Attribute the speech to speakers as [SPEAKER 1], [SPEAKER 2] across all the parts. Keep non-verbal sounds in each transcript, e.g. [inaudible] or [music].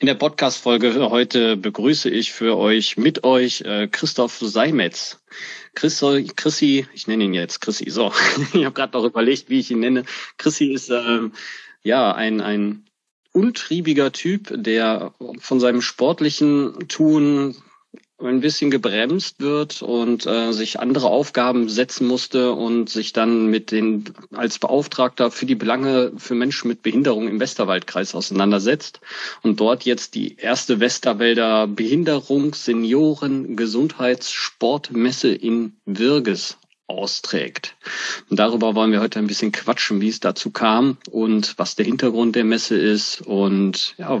[SPEAKER 1] In der Podcast-Folge heute begrüße ich für euch mit euch äh, Christoph Seimetz. Christo, Chrissy, ich nenne ihn jetzt Chrissy, so. [laughs] ich habe gerade noch überlegt, wie ich ihn nenne. Chrissy ist ähm, ja ein, ein untriebiger Typ, der von seinem sportlichen Tun ein bisschen gebremst wird und äh, sich andere Aufgaben setzen musste und sich dann mit den als Beauftragter für die Belange für Menschen mit Behinderung im Westerwaldkreis auseinandersetzt und dort jetzt die erste Westerwälder Behinderungs-, Senioren-, Gesundheits-, Sportmesse in Wirges austrägt. Und darüber wollen wir heute ein bisschen quatschen, wie es dazu kam und was der Hintergrund der Messe ist und ja,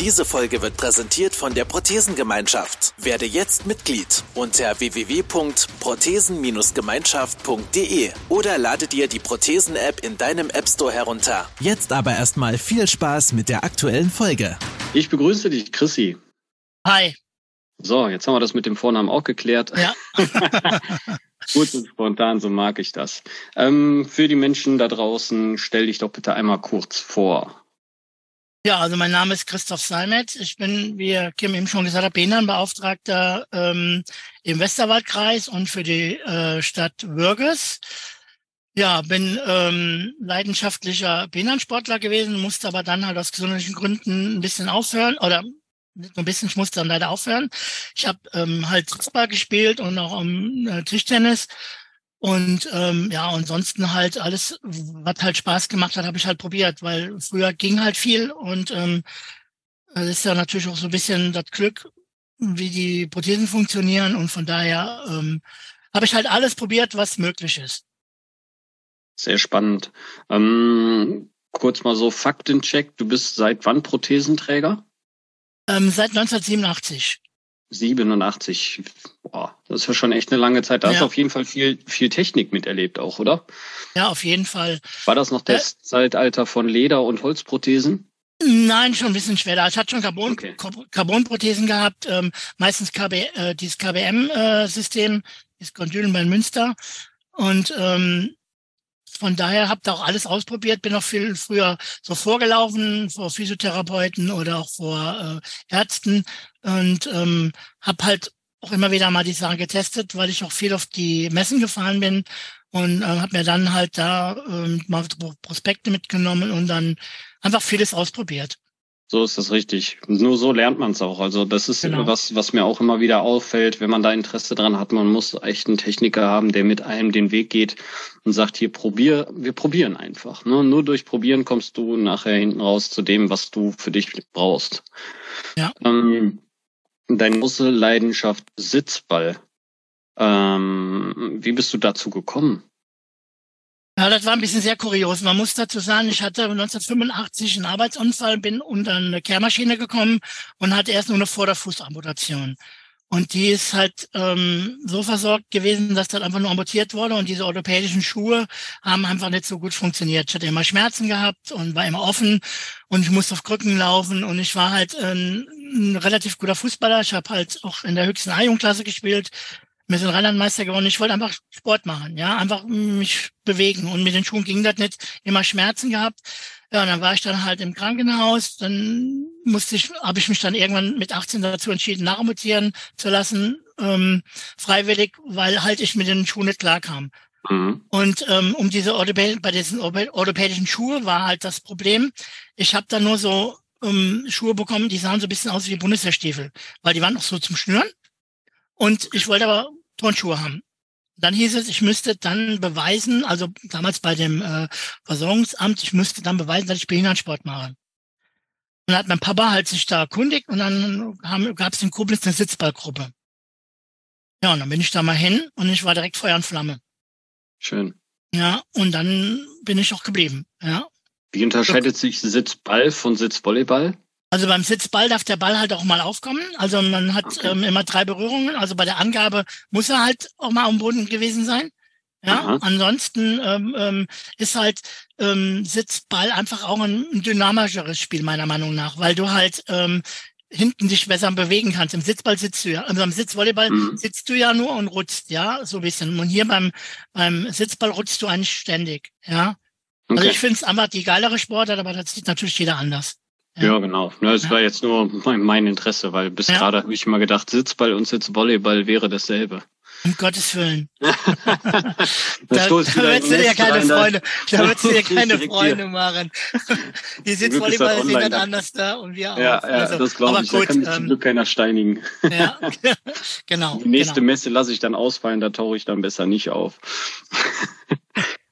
[SPEAKER 2] Diese Folge wird präsentiert von der Prothesengemeinschaft. Werde jetzt Mitglied unter www.prothesen-gemeinschaft.de oder lade dir die Prothesen-App in deinem App Store herunter. Jetzt aber erstmal viel Spaß mit der aktuellen Folge.
[SPEAKER 1] Ich begrüße dich, Chrissy.
[SPEAKER 3] Hi.
[SPEAKER 1] So, jetzt haben wir das mit dem Vornamen auch geklärt.
[SPEAKER 3] Ja. [laughs]
[SPEAKER 1] Gut und spontan, so mag ich das. Ähm, für die Menschen da draußen, stell dich doch bitte einmal kurz vor.
[SPEAKER 3] Ja, also mein Name ist Christoph Seimetz. Ich bin, wie Kim eben schon gesagt hat, Behindertenbeauftragter ähm, im Westerwaldkreis und für die äh, Stadt Würges. Ja, bin ähm, leidenschaftlicher Behindertensportler gewesen, musste aber dann halt aus gesundheitlichen Gründen ein bisschen aufhören oder nicht nur ein bisschen, ich musste dann leider aufhören. Ich habe ähm, halt Fußball gespielt und auch um, äh, Tischtennis und ähm, ja, ansonsten halt alles, was halt Spaß gemacht hat, habe ich halt probiert, weil früher ging halt viel und ähm, das ist ja natürlich auch so ein bisschen das Glück, wie die Prothesen funktionieren und von daher ähm, habe ich halt alles probiert, was möglich ist.
[SPEAKER 1] Sehr spannend. Ähm, kurz mal so Faktencheck. Du bist seit wann Prothesenträger?
[SPEAKER 3] Ähm, seit 1987.
[SPEAKER 1] 87. Boah, das ist ja schon echt eine lange Zeit. Da ja. hast du auf jeden Fall viel, viel Technik miterlebt auch, oder?
[SPEAKER 3] Ja, auf jeden Fall.
[SPEAKER 1] War das noch äh, das äh, Zeitalter von Leder- und Holzprothesen?
[SPEAKER 3] Nein, schon ein bisschen schwerer. Ich hatte schon Carbon, okay. Carbonprothesen gehabt, ähm, meistens KB, äh, dieses KBM-System, äh, das Kondylen bei Münster. Und ähm, von daher habt ihr auch alles ausprobiert, bin auch viel früher so vorgelaufen, vor Physiotherapeuten oder auch vor äh, Ärzten und ähm, habe halt auch immer wieder mal die Sachen getestet, weil ich auch viel auf die Messen gefahren bin und äh, habe mir dann halt da äh, mal Prospekte mitgenommen und dann einfach vieles ausprobiert.
[SPEAKER 1] So ist das richtig. Nur so lernt man es auch. Also das ist genau. was, was mir auch immer wieder auffällt, wenn man da Interesse dran hat. Man muss echt einen Techniker haben, der mit einem den Weg geht und sagt, hier probier, wir probieren einfach. Ne? Nur durch Probieren kommst du nachher hinten raus zu dem, was du für dich brauchst.
[SPEAKER 3] Ja.
[SPEAKER 1] Ähm, deine große Leidenschaft Sitzball. Ähm, wie bist du dazu gekommen?
[SPEAKER 3] Ja, das war ein bisschen sehr kurios. Man muss dazu sagen, ich hatte 1985 einen Arbeitsunfall, bin unter eine Kehrmaschine gekommen und hatte erst nur eine Vorderfußamputation. Und die ist halt ähm, so versorgt gewesen, dass das einfach nur amputiert wurde und diese orthopädischen Schuhe haben einfach nicht so gut funktioniert. Ich hatte immer Schmerzen gehabt und war immer offen und ich musste auf Krücken laufen und ich war halt ein, ein relativ guter Fußballer. Ich habe halt auch in der höchsten A-Jugendklasse gespielt, wir sind Rheinlandmeister geworden. Ich wollte einfach Sport machen, ja, einfach mich bewegen. Und mit den Schuhen ging das nicht. Immer Schmerzen gehabt. Ja, und dann war ich dann halt im Krankenhaus. Dann musste ich, habe ich mich dann irgendwann mit 18 dazu entschieden, nachmutieren zu lassen, ähm, freiwillig, weil halt ich mit den Schuhen nicht klarkam. Mhm. Und ähm, um diese Orthopä bei diesen orthopädischen Schuhe war halt das Problem. Ich habe dann nur so ähm, Schuhe bekommen, die sahen so ein bisschen aus wie Bundeswehrstiefel, weil die waren auch so zum Schnüren. Und ich wollte aber Turnschuhe haben. Dann hieß es, ich müsste dann beweisen, also damals bei dem äh, Versorgungsamt, ich müsste dann beweisen, dass ich Behindertensport mache. Und dann hat mein Papa halt sich da erkundigt und dann gab es in Koblenz eine Sitzballgruppe. Ja, und dann bin ich da mal hin und ich war direkt Feuer und Flamme.
[SPEAKER 1] Schön.
[SPEAKER 3] Ja, und dann bin ich auch geblieben. Ja.
[SPEAKER 1] Wie unterscheidet sich Sitzball von Sitzvolleyball?
[SPEAKER 3] Also beim Sitzball darf der Ball halt auch mal aufkommen. Also man hat okay. ähm, immer drei Berührungen. Also bei der Angabe muss er halt auch mal am Boden gewesen sein. Ja, Aha. ansonsten ähm, ähm, ist halt ähm, Sitzball einfach auch ein, dynamischeres Spiel meiner Meinung nach, weil du halt ähm, hinten dich besser bewegen kannst. Im Sitzball sitzt du ja, also am Sitzvolleyball mhm. sitzt du ja nur und rutzt, ja, so ein bisschen. Und hier beim, beim Sitzball rutzt du eigentlich ständig, ja. Also okay. Also ich finde es einfach die geilere Sportart, aber das sieht natürlich jeder anders.
[SPEAKER 1] Ja, genau. Ja, das ja. war jetzt nur mein, Interesse, weil bis ja. gerade habe ich immer gedacht, Sitzball und Sitzvolleyball wäre dasselbe.
[SPEAKER 3] Um Gottes Willen. [laughs] da, da würdest du dir keine Freunde, da würdest du dir keine Freunde machen. Die [laughs] Sitzvolleyballer sind dann anders da und wir
[SPEAKER 1] auch. Ja, ja also, das glaube ich. Gut, da kann mich ähm, zum Glück keiner steinigen.
[SPEAKER 3] Ja, [laughs] genau.
[SPEAKER 1] Die nächste
[SPEAKER 3] genau.
[SPEAKER 1] Messe lasse ich dann ausfallen, da tauche ich dann besser nicht auf.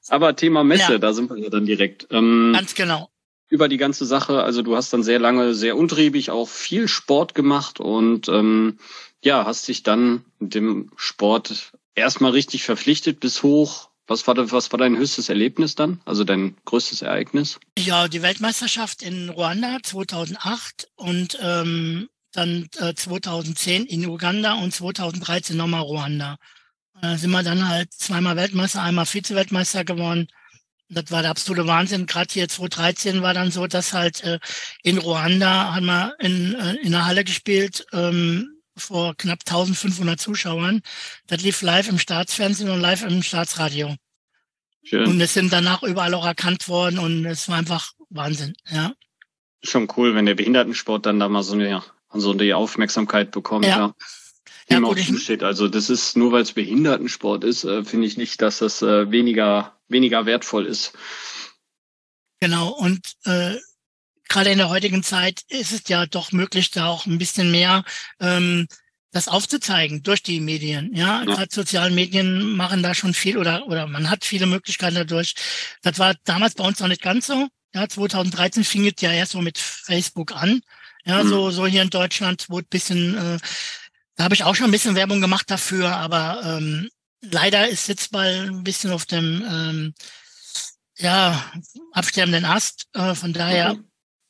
[SPEAKER 1] Aber Thema Messe, ja. da sind wir ja dann direkt.
[SPEAKER 3] Ähm, Ganz genau
[SPEAKER 1] über die ganze Sache. Also du hast dann sehr lange, sehr untriebig auch viel Sport gemacht und ähm, ja, hast dich dann dem Sport erstmal richtig verpflichtet bis hoch. Was war, was war dein höchstes Erlebnis dann? Also dein größtes Ereignis?
[SPEAKER 3] Ja, die Weltmeisterschaft in Ruanda 2008 und ähm, dann äh, 2010 in Uganda und 2013 nochmal Ruanda. Da sind wir dann halt zweimal Weltmeister, einmal Vize-Weltmeister geworden das war der absolute Wahnsinn. Gerade hier 2013 war dann so, dass halt äh, in Ruanda haben wir in, äh, in der Halle gespielt ähm, vor knapp 1500 Zuschauern. Das lief live im Staatsfernsehen und live im Staatsradio. Schön. Und es sind danach überall auch erkannt worden und es war einfach Wahnsinn, ja.
[SPEAKER 1] Schon cool, wenn der Behindertensport dann da mal so eine, so eine Aufmerksamkeit bekommt, ja. ja. Ja, gut, steht. Also das ist nur weil es Behindertensport ist, äh, finde ich nicht, dass das äh, weniger weniger wertvoll ist.
[SPEAKER 3] Genau und äh, gerade in der heutigen Zeit ist es ja doch möglich, da auch ein bisschen mehr ähm, das aufzuzeigen durch die Medien. Ja, ja. gerade sozialen Medien machen da schon viel oder oder man hat viele Möglichkeiten dadurch. Das war damals bei uns noch nicht ganz so. Ja, 2013 fing es ja erst so mit Facebook an. Ja, mhm. so so hier in Deutschland, wo ein bisschen äh, da habe ich auch schon ein bisschen Werbung gemacht dafür, aber ähm, leider ist Sitzball ein bisschen auf dem ähm, ja, absterbenden Ast. Äh, von daher mhm.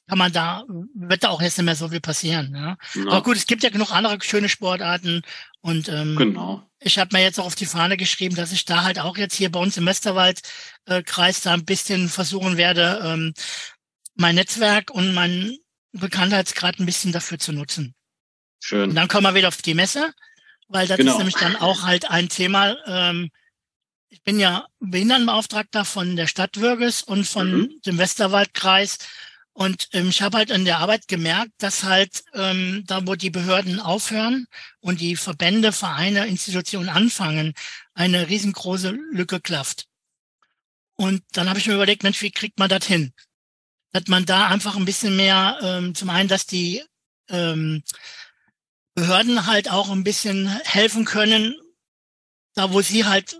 [SPEAKER 3] kann man da, wird da auch jetzt nicht mehr so viel passieren. Ja? ja. Aber gut, es gibt ja genug andere schöne Sportarten und ähm, genau. ich habe mir jetzt auch auf die Fahne geschrieben, dass ich da halt auch jetzt hier bei uns im Westerwald-Kreis äh, da ein bisschen versuchen werde, ähm, mein Netzwerk und mein Bekanntheitsgrad ein bisschen dafür zu nutzen. Schön. Und dann kommen wir wieder auf die Messe, weil das genau. ist nämlich dann auch halt ein Thema. Ähm, ich bin ja Behindertenbeauftragter von der Stadt Würges und von mhm. dem Westerwaldkreis. Und ähm, ich habe halt in der Arbeit gemerkt, dass halt ähm, da, wo die Behörden aufhören und die Verbände, Vereine, Institutionen anfangen, eine riesengroße Lücke klafft. Und dann habe ich mir überlegt, Mensch, wie kriegt man das hin? Dass man da einfach ein bisschen mehr, ähm, zum einen, dass die ähm, Behörden halt auch ein bisschen helfen können, da wo sie halt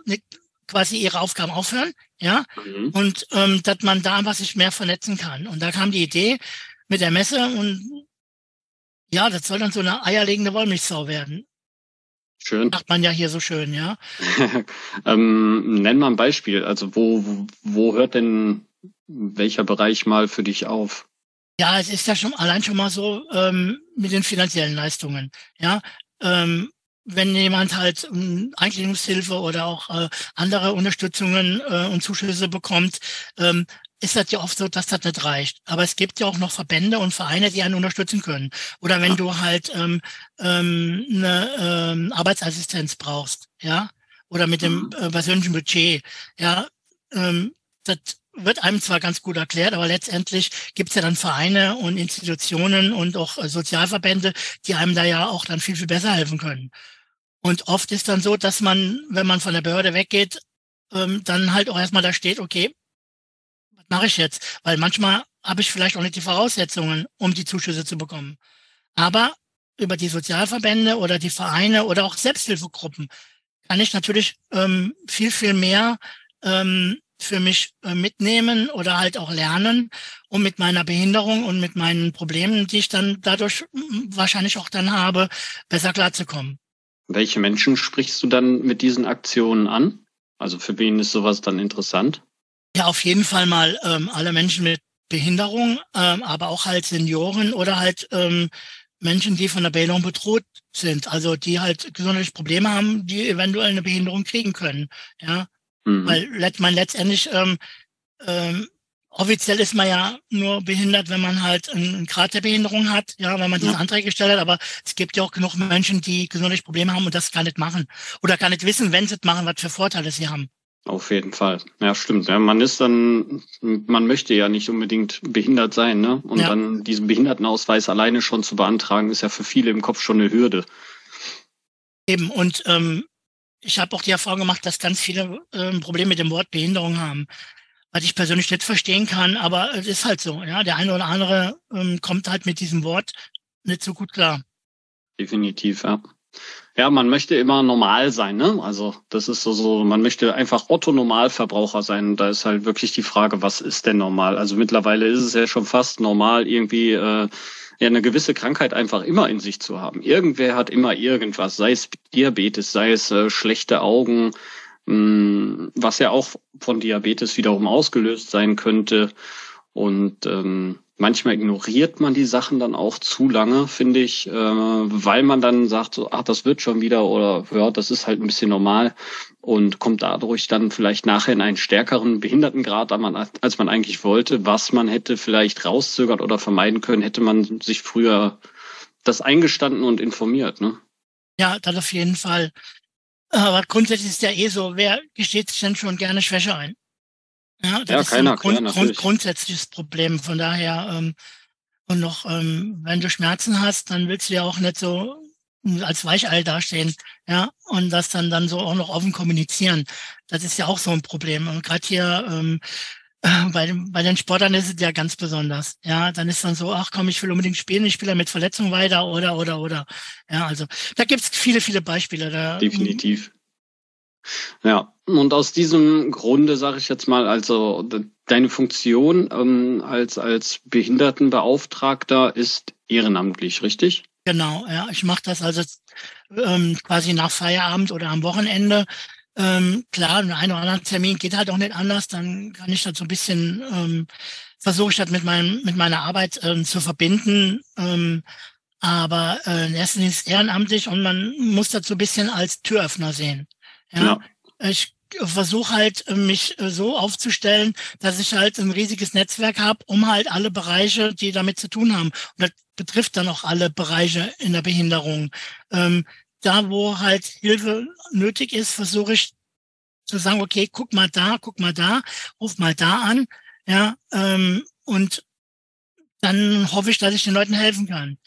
[SPEAKER 3] quasi ihre Aufgaben aufhören, ja, mhm. und ähm, dass man da einfach sich mehr vernetzen kann. Und da kam die Idee mit der Messe und ja, das soll dann so eine eierlegende Wollmilchsau werden.
[SPEAKER 1] Schön.
[SPEAKER 3] Macht man ja hier so schön, ja. [laughs]
[SPEAKER 1] ähm, nenn mal ein Beispiel. Also wo, wo hört denn welcher Bereich mal für dich auf?
[SPEAKER 3] Ja, es ist ja schon allein schon mal so ähm, mit den finanziellen Leistungen. Ja, ähm, wenn jemand halt ähm, Eingliederungshilfe oder auch äh, andere Unterstützungen äh, und Zuschüsse bekommt, ähm, ist das ja oft so, dass das nicht reicht. Aber es gibt ja auch noch Verbände und Vereine, die einen unterstützen können. Oder wenn du halt ähm, ähm, eine ähm, Arbeitsassistenz brauchst, ja, oder mit dem mhm. äh, persönlichen Budget, ja, ähm, das wird einem zwar ganz gut erklärt, aber letztendlich gibt es ja dann Vereine und Institutionen und auch äh, Sozialverbände, die einem da ja auch dann viel, viel besser helfen können. Und oft ist dann so, dass man, wenn man von der Behörde weggeht, ähm, dann halt auch erstmal da steht, okay, was mache ich jetzt? Weil manchmal habe ich vielleicht auch nicht die Voraussetzungen, um die Zuschüsse zu bekommen. Aber über die Sozialverbände oder die Vereine oder auch Selbsthilfegruppen kann ich natürlich ähm, viel, viel mehr ähm, für mich äh, mitnehmen oder halt auch lernen, um mit meiner Behinderung und mit meinen Problemen, die ich dann dadurch wahrscheinlich auch dann habe, besser klarzukommen.
[SPEAKER 1] Welche Menschen sprichst du dann mit diesen Aktionen an? Also für wen ist sowas dann interessant?
[SPEAKER 3] Ja, auf jeden Fall mal ähm, alle Menschen mit Behinderung, ähm, aber auch halt Senioren oder halt ähm, Menschen, die von der Behinderung bedroht sind, also die halt gesundheitliche Probleme haben, die eventuell eine Behinderung kriegen können. Ja, Mhm. Weil man letztendlich ähm, ähm, offiziell ist man ja nur behindert, wenn man halt einen Grad der Behinderung hat, ja, wenn man diese ja. Anträge gestellt hat. Aber es gibt ja auch genug Menschen, die gesundheitliche Probleme haben und das gar nicht machen oder gar nicht wissen, wenn sie es machen, was für Vorteile sie haben.
[SPEAKER 1] Auf jeden Fall. Ja, stimmt. Ja, man ist dann, man möchte ja nicht unbedingt behindert sein, ne? Und ja. dann diesen Behindertenausweis alleine schon zu beantragen, ist ja für viele im Kopf schon eine Hürde.
[SPEAKER 3] Eben. Und ähm, ich habe auch die Erfahrung gemacht, dass ganz viele ähm, Probleme mit dem Wort Behinderung haben was ich persönlich nicht verstehen kann, aber es ist halt so, ja. Der eine oder andere ähm, kommt halt mit diesem Wort nicht so gut klar.
[SPEAKER 1] Definitiv, ja. Ja, man möchte immer normal sein, ne? Also das ist so, so man möchte einfach Otto-Normalverbraucher sein. da ist halt wirklich die Frage, was ist denn normal? Also mittlerweile ist es ja schon fast normal, irgendwie äh, ja eine gewisse Krankheit einfach immer in sich zu haben. Irgendwer hat immer irgendwas, sei es Diabetes, sei es äh, schlechte Augen, Mm, was ja auch von Diabetes wiederum ausgelöst sein könnte. Und ähm, manchmal ignoriert man die Sachen dann auch zu lange, finde ich, äh, weil man dann sagt, so, ach, das wird schon wieder oder ja, das ist halt ein bisschen normal und kommt dadurch dann vielleicht nachher in einen stärkeren Behindertengrad, als man eigentlich wollte, was man hätte vielleicht rauszögert oder vermeiden können, hätte man sich früher das eingestanden und informiert, ne?
[SPEAKER 3] Ja, das auf jeden Fall. Aber grundsätzlich ist ja eh so, wer gesteht sich denn schon gerne Schwäche ein? Ja, das ja, ist ein Grund, klar, Grund, grundsätzliches Problem. Von daher, ähm, und noch, ähm, wenn du Schmerzen hast, dann willst du ja auch nicht so als Weichei dastehen, ja, und das dann dann so auch noch offen kommunizieren. Das ist ja auch so ein Problem. Und gerade hier ähm, bei, den, bei den Sportlern ist es ja ganz besonders. Ja, dann ist dann so, ach komm, ich will unbedingt spielen, ich spiele mit Verletzung weiter oder oder oder. Ja, also da gibt's viele, viele Beispiele. Da,
[SPEAKER 1] Definitiv. Ja, und aus diesem Grunde sage ich jetzt mal, also deine Funktion ähm, als als Behindertenbeauftragter ist ehrenamtlich, richtig?
[SPEAKER 3] Genau, ja, ich mache das also ähm, quasi nach Feierabend oder am Wochenende ähm, klar, ein oder anderer Termin geht halt auch nicht anders, dann kann ich das so ein bisschen, ähm, versuche ich das mit, meinem, mit meiner Arbeit ähm, zu verbinden. Ähm, aber äh, Linie ist ehrenamtlich und man muss das so ein bisschen als Türöffner sehen. Ja. ja. Ich versuche halt, mich äh, so aufzustellen, dass ich halt ein riesiges Netzwerk habe, um halt alle Bereiche, die damit zu tun haben. Und das betrifft dann auch alle Bereiche in der Behinderung. Ähm, da, wo halt Hilfe nötig ist, versuche ich zu sagen, okay, guck mal da, guck mal da, ruf mal da an, ja, ähm, und dann hoffe ich, dass ich den Leuten helfen kann.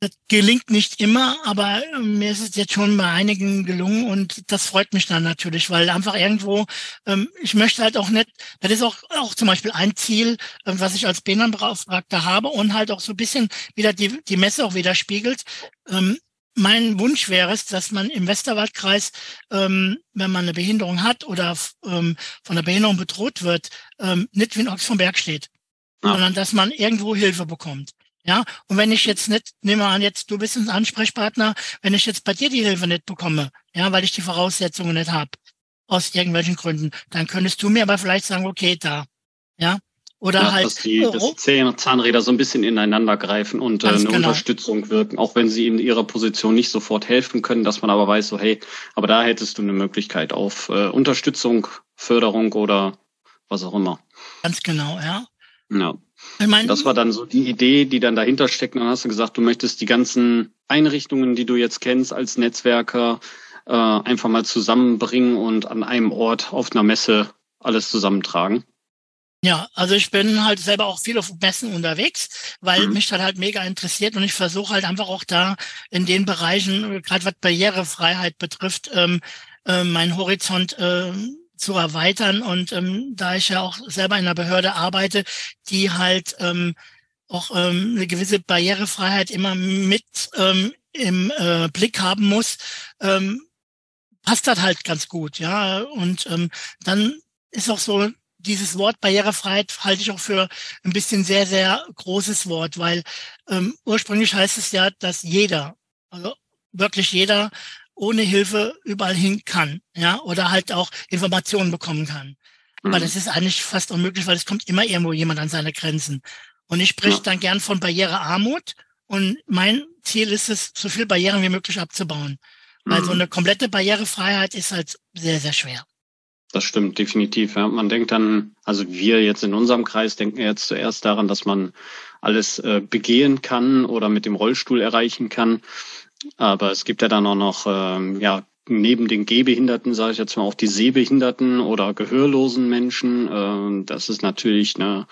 [SPEAKER 3] Das gelingt nicht immer, aber ähm, mir ist es jetzt schon bei einigen gelungen und das freut mich dann natürlich, weil einfach irgendwo, ähm, ich möchte halt auch nicht, das ist auch, auch zum Beispiel ein Ziel, ähm, was ich als Behindertenbeauftragter habe und halt auch so ein bisschen wieder die, die Messe auch widerspiegelt. Ähm, mein Wunsch wäre es, dass man im Westerwaldkreis, ähm, wenn man eine Behinderung hat oder ähm, von einer Behinderung bedroht wird, ähm, nicht wie in Ochs vom Berg steht, ja. sondern dass man irgendwo Hilfe bekommt. Ja, und wenn ich jetzt nicht, nehmen wir an, jetzt du bist ein Ansprechpartner, wenn ich jetzt bei dir die Hilfe nicht bekomme, ja, weil ich die Voraussetzungen nicht habe, aus irgendwelchen Gründen, dann könntest du mir aber vielleicht sagen, okay, da, ja, oder ja, halt.
[SPEAKER 1] Dass die, dass die Zahnräder so ein bisschen ineinander greifen und äh, eine genau. Unterstützung wirken, auch wenn sie in ihrer Position nicht sofort helfen können, dass man aber weiß, so hey, aber da hättest du eine Möglichkeit auf äh, Unterstützung, Förderung oder was auch immer.
[SPEAKER 3] Ganz genau, ja.
[SPEAKER 1] Ja. Ich mein, das war dann so die Idee, die dann dahinter steckt. Und dann hast du gesagt, du möchtest die ganzen Einrichtungen, die du jetzt kennst als Netzwerker, äh, einfach mal zusammenbringen und an einem Ort auf einer Messe alles zusammentragen.
[SPEAKER 3] Ja, also ich bin halt selber auch viel auf Messen unterwegs, weil mhm. mich das halt mega interessiert und ich versuche halt einfach auch da in den Bereichen, gerade was Barrierefreiheit betrifft, ähm, äh, meinen Horizont äh, zu erweitern. Und ähm, da ich ja auch selber in einer Behörde arbeite, die halt ähm, auch ähm, eine gewisse Barrierefreiheit immer mit ähm, im äh, Blick haben muss, ähm, passt das halt ganz gut, ja. Und ähm, dann ist auch so dieses Wort Barrierefreiheit halte ich auch für ein bisschen sehr, sehr großes Wort, weil ähm, ursprünglich heißt es ja, dass jeder, also wirklich jeder ohne Hilfe überall hin kann, ja, oder halt auch Informationen bekommen kann. Mhm. Aber das ist eigentlich fast unmöglich, weil es kommt immer irgendwo jemand an seine Grenzen. Und ich spreche ja. dann gern von Barrierearmut. Und mein Ziel ist es, so viel Barrieren wie möglich abzubauen. Weil so mhm. eine komplette Barrierefreiheit ist halt sehr, sehr schwer.
[SPEAKER 1] Das stimmt, definitiv. Ja. Man denkt dann, also wir jetzt in unserem Kreis denken jetzt zuerst daran, dass man alles äh, begehen kann oder mit dem Rollstuhl erreichen kann. Aber es gibt ja dann auch noch, ähm, ja, neben den Gehbehinderten, sage ich jetzt mal, auch die Sehbehinderten oder gehörlosen Menschen. Äh, das ist natürlich eine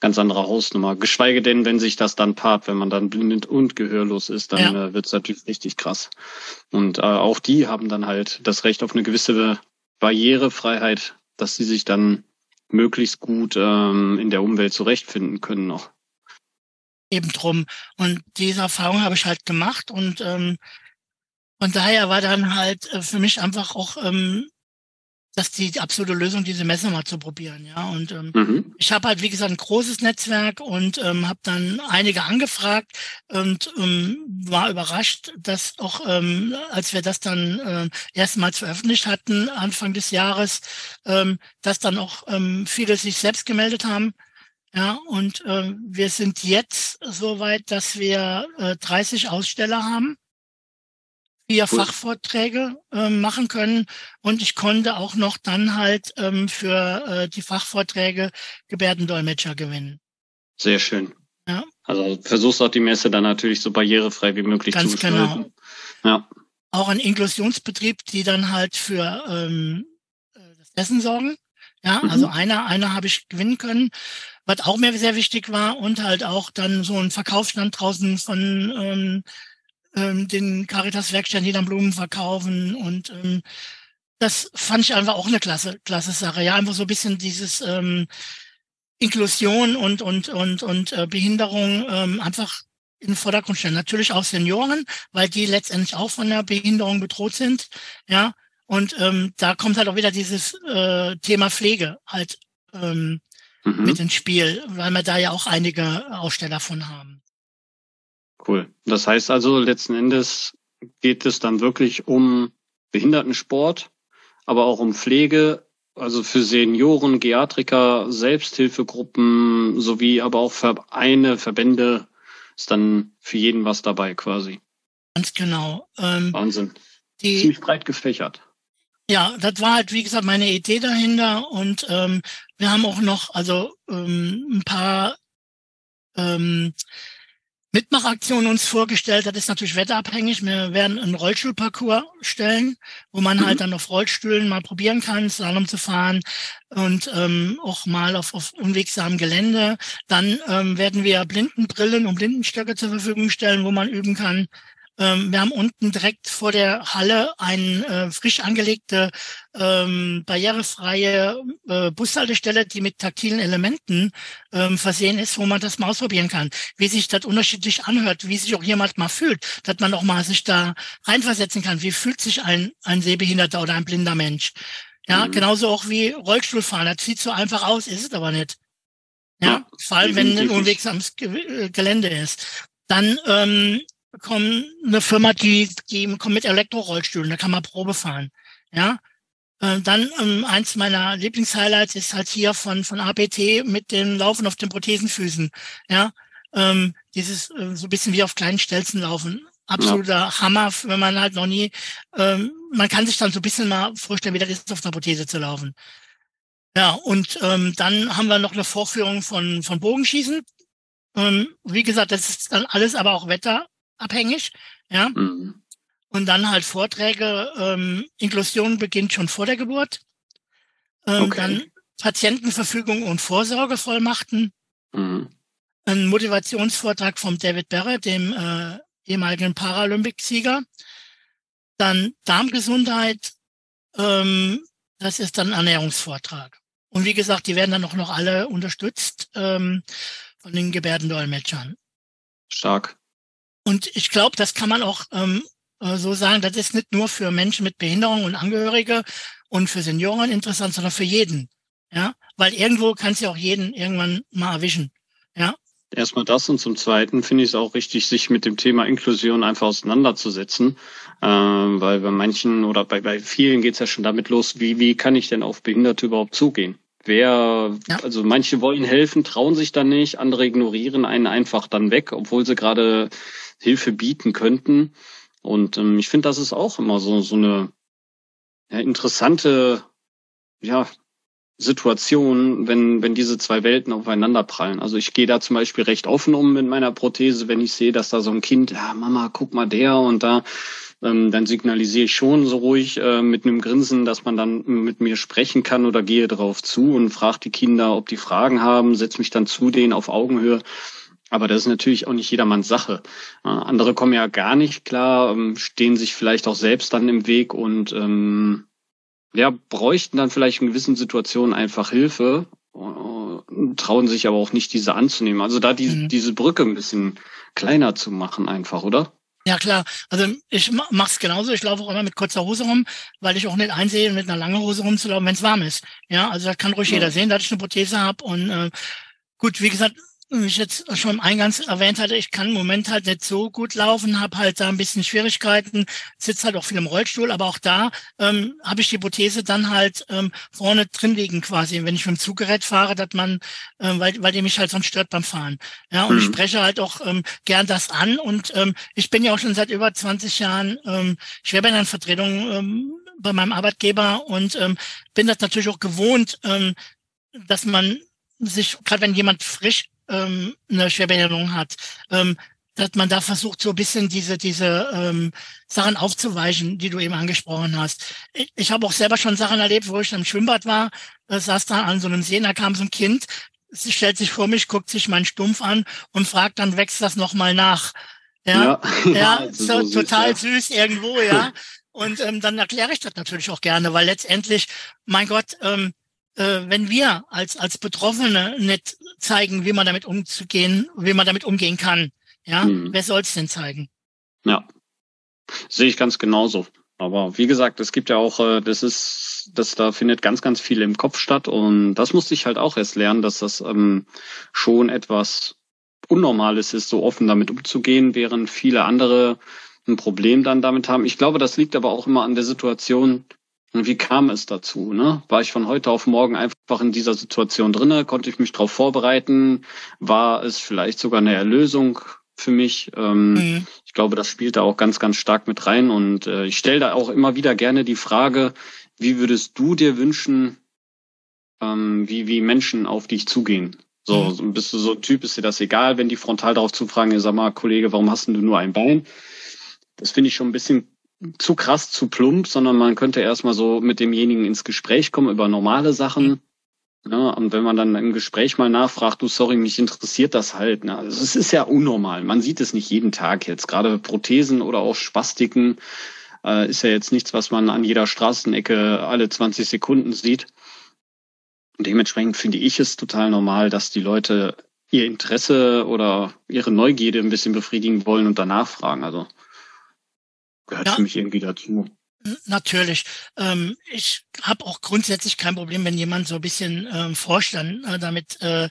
[SPEAKER 1] ganz andere Hausnummer. Geschweige denn, wenn sich das dann paart, wenn man dann blind und gehörlos ist, dann ja. äh, wird es natürlich richtig krass. Und äh, auch die haben dann halt das Recht auf eine gewisse Barrierefreiheit, dass sie sich dann möglichst gut ähm, in der Umwelt zurechtfinden können noch.
[SPEAKER 3] Eben drum. Und diese Erfahrung habe ich halt gemacht und ähm, von daher war dann halt äh, für mich einfach auch ähm, das die absolute Lösung, diese Messe mal zu probieren, ja. Und ähm, mhm. ich habe halt wie gesagt ein großes Netzwerk und ähm, habe dann einige angefragt und ähm, war überrascht, dass auch ähm, als wir das dann äh, erstmals veröffentlicht hatten Anfang des Jahres, ähm, dass dann auch ähm, viele sich selbst gemeldet haben. Ja, und äh, wir sind jetzt so weit, dass wir äh, 30 Aussteller haben vier cool. Fachvorträge äh, machen können und ich konnte auch noch dann halt ähm, für äh, die Fachvorträge Gebärdendolmetscher gewinnen.
[SPEAKER 1] Sehr schön. Ja. Also versuchst auch die Messe dann natürlich so barrierefrei wie möglich Ganz zu gestalten.
[SPEAKER 3] Genau. Ja. Auch ein Inklusionsbetrieb, die dann halt für ähm, äh, das Essen sorgen. Ja, mhm. also einer, einer habe ich gewinnen können, was auch mir sehr wichtig war und halt auch dann so ein Verkaufsstand draußen von ähm, ähm, den Caritas-Werkstätten, die dann Blumen verkaufen und ähm, das fand ich einfach auch eine klasse, klasse Sache. Ja, einfach so ein bisschen dieses ähm, Inklusion und und und und äh, Behinderung ähm, einfach in den Vordergrund stellen. Natürlich auch Senioren, weil die letztendlich auch von der Behinderung bedroht sind. Ja, und ähm, da kommt halt auch wieder dieses äh, Thema Pflege halt ähm, mhm. mit ins Spiel, weil wir da ja auch einige Aussteller von haben.
[SPEAKER 1] Cool. Das heißt also, letzten Endes geht es dann wirklich um Behindertensport, aber auch um Pflege, also für Senioren, Geriatriker, Selbsthilfegruppen sowie aber auch Vereine, Verbände ist dann für jeden was dabei quasi.
[SPEAKER 3] Ganz genau.
[SPEAKER 1] Ähm, Wahnsinn. Die, Ziemlich breit gefächert.
[SPEAKER 3] Ja, das war halt, wie gesagt, meine Idee dahinter. Und ähm, wir haben auch noch also ähm, ein paar ähm, Mitmachaktion uns vorgestellt. Das ist natürlich wetterabhängig. Wir werden einen Rollstuhlparcours stellen, wo man halt mhm. halt dann auf Rollstühlen mal probieren kann, Slalom zu fahren und ähm, auch mal auf, auf unwegsamem Gelände. Dann ähm, werden wir Blindenbrillen und Blindenstöcke zur Verfügung stellen, wo man üben kann. Ähm, wir haben unten direkt vor der Halle eine äh, frisch angelegte, ähm, barrierefreie äh, Bushaltestelle, die mit taktilen Elementen ähm, versehen ist, wo man das mal ausprobieren kann. Wie sich das unterschiedlich anhört, wie sich auch jemand mal fühlt, dass man auch mal sich da reinversetzen kann. Wie fühlt sich ein, ein Sehbehinderter oder ein blinder Mensch? Ja, mhm. genauso auch wie Rollstuhlfahren. Das sieht so einfach aus, ist es aber nicht. Ja, ja vor allem wenn ein unwegsames äh, Gelände ist. Dann ähm, bekommen eine Firma, die, die kommt mit Elektrorollstühlen, da kann man Probe fahren. Ja. Äh, dann ähm, eins meiner Lieblingshighlights ist halt hier von, von APT mit dem Laufen auf den Prothesenfüßen. Ja. Ähm, dieses äh, so ein bisschen wie auf kleinen Stelzen laufen. Absoluter ja. Hammer, wenn man halt noch nie, ähm, man kann sich dann so ein bisschen mal vorstellen, wie das ist, auf einer Prothese zu laufen. Ja, und ähm, dann haben wir noch eine Vorführung von, von Bogenschießen. Ähm, wie gesagt, das ist dann alles aber auch Wetter, abhängig. Ja. Mhm. Und dann halt Vorträge, ähm, Inklusion beginnt schon vor der Geburt. Ähm, okay. Dann Patientenverfügung und Vorsorgevollmachten. Mhm. Ein Motivationsvortrag vom David Berre, dem äh, ehemaligen Paralympicsieger. Dann Darmgesundheit, ähm, das ist dann Ernährungsvortrag. Und wie gesagt, die werden dann auch noch alle unterstützt ähm, von den Gebärdendolmetschern.
[SPEAKER 1] Stark.
[SPEAKER 3] Und ich glaube, das kann man auch ähm, äh, so sagen, das ist nicht nur für Menschen mit Behinderung und Angehörige und für Senioren interessant, sondern für jeden. Ja, weil irgendwo kann es ja auch jeden irgendwann mal erwischen. Ja.
[SPEAKER 1] Erstmal das und zum Zweiten finde ich es auch richtig, sich mit dem Thema Inklusion einfach auseinanderzusetzen, äh, weil bei manchen oder bei, bei vielen geht es ja schon damit los, wie, wie kann ich denn auf Behinderte überhaupt zugehen? Wer, ja. also manche wollen helfen, trauen sich dann nicht, andere ignorieren einen einfach dann weg, obwohl sie gerade Hilfe bieten könnten. Und ähm, ich finde, das ist auch immer so, so eine ja, interessante ja, Situationen, wenn, wenn diese zwei Welten aufeinander prallen. Also ich gehe da zum Beispiel recht offen um mit meiner Prothese, wenn ich sehe, dass da so ein Kind, ja, Mama, guck mal der und da, ähm, dann signalisiere ich schon so ruhig äh, mit einem Grinsen, dass man dann mit mir sprechen kann oder gehe darauf zu und frage die Kinder, ob die Fragen haben, setze mich dann zu denen auf Augenhöhe. Aber das ist natürlich auch nicht jedermanns Sache. Äh, andere kommen ja gar nicht klar, ähm, stehen sich vielleicht auch selbst dann im Weg und ähm, ja, bräuchten dann vielleicht in gewissen Situationen einfach Hilfe, äh, trauen sich aber auch nicht, diese anzunehmen. Also da die, mhm. diese Brücke ein bisschen kleiner zu machen einfach, oder?
[SPEAKER 3] Ja klar, also ich mach's genauso. Ich laufe auch immer mit kurzer Hose rum, weil ich auch nicht einsehe, mit einer langen Hose rumzulaufen, wenn es warm ist. Ja, also das kann ruhig ja. jeder sehen, dass ich eine Prothese habe. Und äh, gut, wie gesagt, wie ich jetzt schon eingangs erwähnt hatte, ich kann im Moment halt nicht so gut laufen, habe halt da ein bisschen Schwierigkeiten, sitze halt auch viel im Rollstuhl, aber auch da ähm, habe ich die Hypothese dann halt ähm, vorne drin liegen quasi, wenn ich mit dem Zuggerät fahre, dass man, ähm, weil, weil die mich halt sonst stört beim Fahren. Ja, und mhm. ich spreche halt auch ähm, gern das an und ähm, ich bin ja auch schon seit über 20 Jahren ähm, Schwerbehindertenvertretung ähm, bei meinem Arbeitgeber und ähm, bin das natürlich auch gewohnt, ähm, dass man sich, gerade wenn jemand frisch ähm, eine Schwerbehinderung hat, ähm, dass man da versucht, so ein bisschen diese, diese ähm, Sachen aufzuweichen, die du eben angesprochen hast. Ich, ich habe auch selber schon Sachen erlebt, wo ich im Schwimmbad war, äh, saß da an so einem See, da kam so ein Kind, sie stellt sich vor mich, guckt sich meinen Stumpf an und fragt, dann wächst das nochmal nach. Ja, ja, ja [laughs] so, so total süß, süß irgendwo, ja. [laughs] Und ähm, dann erkläre ich das natürlich auch gerne, weil letztendlich, mein Gott, ähm, äh, wenn wir als, als Betroffene nicht zeigen, wie man damit umzugehen, wie man damit umgehen kann, ja, mhm. wer soll es denn zeigen?
[SPEAKER 1] Ja, sehe ich ganz genauso. Aber wie gesagt, es gibt ja auch, äh, das ist, das da findet ganz, ganz viel im Kopf statt und das musste ich halt auch erst lernen, dass das ähm, schon etwas Unnormales ist, so offen damit umzugehen, während viele andere ein Problem dann damit haben. Ich glaube, das liegt aber auch immer an der Situation, und wie kam es dazu? Ne? War ich von heute auf morgen einfach in dieser Situation drinne? Konnte ich mich darauf vorbereiten? War es vielleicht sogar eine Erlösung für mich? Ähm, mhm. Ich glaube, das spielt da auch ganz, ganz stark mit rein. Und äh, ich stelle da auch immer wieder gerne die Frage, wie würdest du dir wünschen, ähm, wie, wie Menschen auf dich zugehen? So, mhm. bist du so ein Typ, ist dir das egal, wenn die frontal darauf zufragen, sag mal, Kollege, warum hast du nur ein Bein? Das finde ich schon ein bisschen zu krass, zu plump, sondern man könnte erstmal so mit demjenigen ins Gespräch kommen über normale Sachen. Ja, und wenn man dann im Gespräch mal nachfragt, du sorry, mich interessiert das halt. Ne? Also es ist ja unnormal. Man sieht es nicht jeden Tag jetzt. Gerade Prothesen oder auch Spastiken äh, ist ja jetzt nichts, was man an jeder Straßenecke alle 20 Sekunden sieht. Und dementsprechend finde ich es total normal, dass die Leute ihr Interesse oder ihre Neugierde ein bisschen befriedigen wollen und danach fragen. Also gehört ja. für mich irgendwie dazu.
[SPEAKER 3] Natürlich. Ähm, ich habe auch grundsätzlich kein Problem, wenn jemand so ein bisschen ähm, Vorstand äh, damit äh,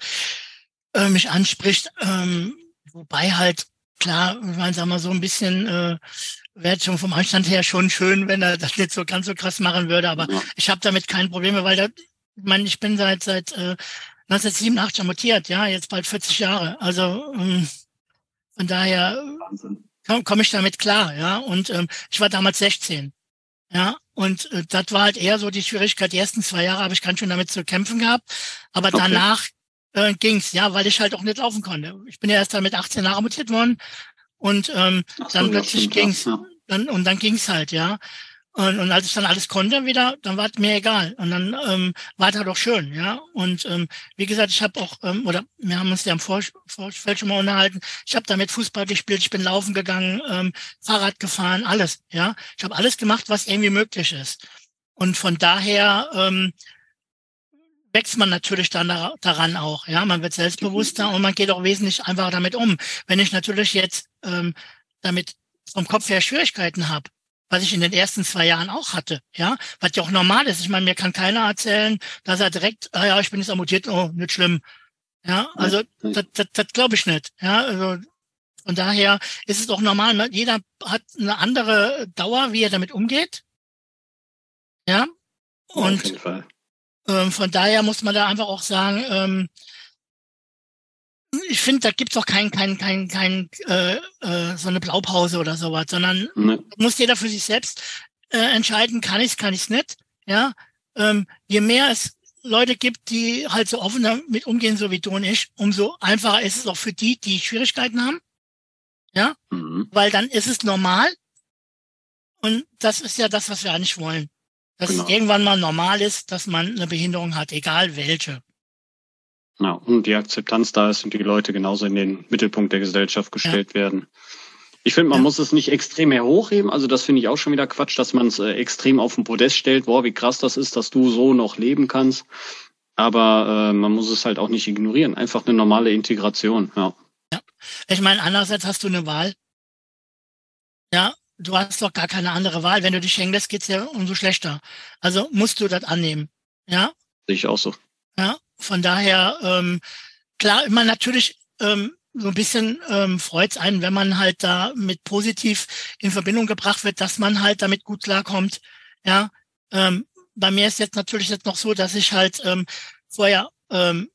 [SPEAKER 3] äh, mich anspricht. Ähm, wobei halt, klar, ich meine, sag mal, so ein bisschen äh, wäre schon vom Anstand her schon schön, wenn er das nicht so ganz so krass machen würde. Aber ja. ich habe damit keine Probleme, weil da, ich meine, ich bin seit seit äh, 1987 amortiert, ja, jetzt bald 40 Jahre. Also ähm, von daher Wahnsinn komme komm ich damit klar, ja. Und ähm, ich war damals 16. Ja, und äh, das war halt eher so die Schwierigkeit. Die ersten zwei Jahre habe ich ganz schön damit zu kämpfen gehabt, aber okay. danach äh, ging's, ja, weil ich halt auch nicht laufen konnte. Ich bin ja erst dann mit 18 Jahren mutiert worden und ähm, so, dann plötzlich ging's, ja. dann und dann ging's halt, ja. Und, und als ich dann alles konnte wieder, dann war es mir egal. Und dann ähm, war es halt auch schön, ja. Und ähm, wie gesagt, ich habe auch, ähm, oder wir haben uns ja im Vor Vorfeld schon mal unterhalten, ich habe damit Fußball gespielt, ich bin laufen gegangen, ähm, Fahrrad gefahren, alles, ja. Ich habe alles gemacht, was irgendwie möglich ist. Und von daher ähm, wächst man natürlich dann da, daran auch, ja. Man wird selbstbewusster und man geht auch wesentlich einfacher damit um. Wenn ich natürlich jetzt ähm, damit vom Kopf her Schwierigkeiten habe, was ich in den ersten zwei Jahren auch hatte, ja, was ja auch normal ist. Ich meine, mir kann keiner erzählen, dass er direkt, ah ja, ich bin jetzt amputiert, oh, nicht schlimm. Ja, also das, das, das glaube ich nicht. Ja, also von daher ist es auch normal. Jeder hat eine andere Dauer, wie er damit umgeht. Ja, und ähm, von daher muss man da einfach auch sagen, ähm, ich finde, da gibt's auch kein, kein, kein, kein äh, äh, so eine Blaupause oder sowas, sondern nee. muss jeder für sich selbst äh, entscheiden, kann ich's, kann ich's nicht. Ja, äh, ähm, je mehr es Leute gibt, die halt so offen damit umgehen, so wie du und ich, umso einfacher ist es auch für die, die Schwierigkeiten haben. Ja, mhm. weil dann ist es normal. Und das ist ja das, was wir eigentlich wollen. Dass genau. es irgendwann mal normal ist, dass man eine Behinderung hat, egal welche.
[SPEAKER 1] Ja, und die Akzeptanz da ist und die Leute genauso in den Mittelpunkt der Gesellschaft gestellt ja. werden. Ich finde, man ja. muss es nicht extrem hervorheben. Also das finde ich auch schon wieder Quatsch, dass man es äh, extrem auf den Podest stellt. Boah, wie krass das ist, dass du so noch leben kannst. Aber äh, man muss es halt auch nicht ignorieren. Einfach eine normale Integration. Ja.
[SPEAKER 3] Ja. Ich meine, andererseits hast du eine Wahl. Ja, du hast doch gar keine andere Wahl. Wenn du dich hängen lässt, geht's ja umso schlechter. Also musst du das annehmen. Ja.
[SPEAKER 1] Sehe ich auch so.
[SPEAKER 3] Ja. Von daher, ähm, klar, immer natürlich ähm, so ein bisschen ähm, freut es einen, wenn man halt da mit positiv in Verbindung gebracht wird, dass man halt damit gut klarkommt. Ja, ähm, bei mir ist jetzt natürlich jetzt noch so, dass ich halt ähm, vorher ähm,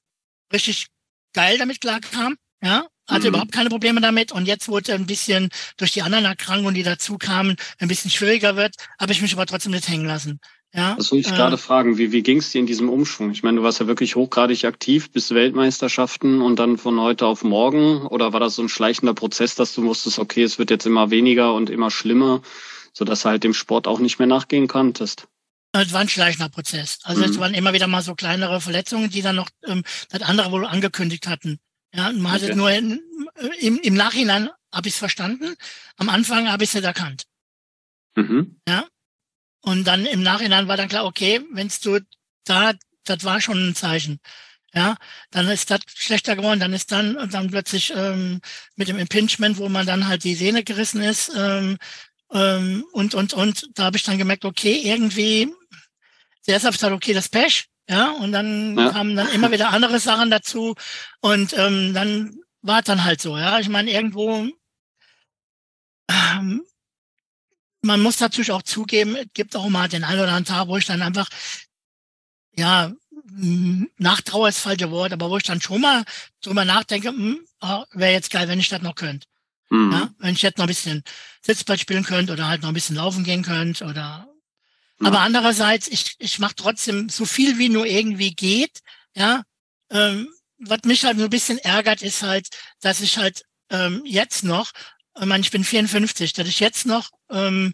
[SPEAKER 3] richtig geil damit klarkam. Ja, hatte mhm. überhaupt keine Probleme damit und jetzt wurde ein bisschen durch die anderen Erkrankungen, die dazu kamen, ein bisschen schwieriger wird, habe ich mich aber trotzdem nicht hängen lassen. Ja,
[SPEAKER 1] das wollte ich äh, gerade fragen. Wie, wie ging es dir in diesem Umschwung? Ich meine, du warst ja wirklich hochgradig aktiv bis Weltmeisterschaften und dann von heute auf morgen. Oder war das so ein schleichender Prozess, dass du wusstest, okay, es wird jetzt immer weniger und immer schlimmer, sodass du halt dem Sport auch nicht mehr nachgehen konntest?
[SPEAKER 3] Es war ein schleichender Prozess. Also mhm. es waren immer wieder mal so kleinere Verletzungen, die dann noch ähm, das andere wohl angekündigt hatten. Ja, man okay. hatte nur in, im, im Nachhinein habe ich es verstanden. Am Anfang habe ich es nicht erkannt. Mhm. Ja, und dann im Nachhinein war dann klar, okay, wenn's du da, das war schon ein Zeichen. Ja, dann ist das schlechter geworden, dann ist dann und dann plötzlich ähm, mit dem Impingement, wo man dann halt die Sehne gerissen ist ähm, ähm, und und und da habe ich dann gemerkt, okay, irgendwie zuerst habe ich gesagt, okay, das Pech, ja, und dann ja. kamen dann immer wieder andere Sachen dazu und ähm, dann war es dann halt so, ja. Ich meine, irgendwo ähm, man muss natürlich auch zugeben, es gibt auch mal den einen oder anderen Tag, wo ich dann einfach, ja, Nachtrauer ist falsche Wort, aber wo ich dann schon mal drüber nachdenke, hm, oh, wäre jetzt geil, wenn ich das noch könnte. Mhm. Ja, wenn ich jetzt noch ein bisschen Sitzball spielen könnte oder halt noch ein bisschen laufen gehen könnte oder aber andererseits, ich, ich mache trotzdem so viel wie nur irgendwie geht, ja. Ähm, was mich halt so ein bisschen ärgert, ist halt, dass ich halt ähm, jetzt noch ich meine, ich bin 54, dass ich jetzt noch ähm,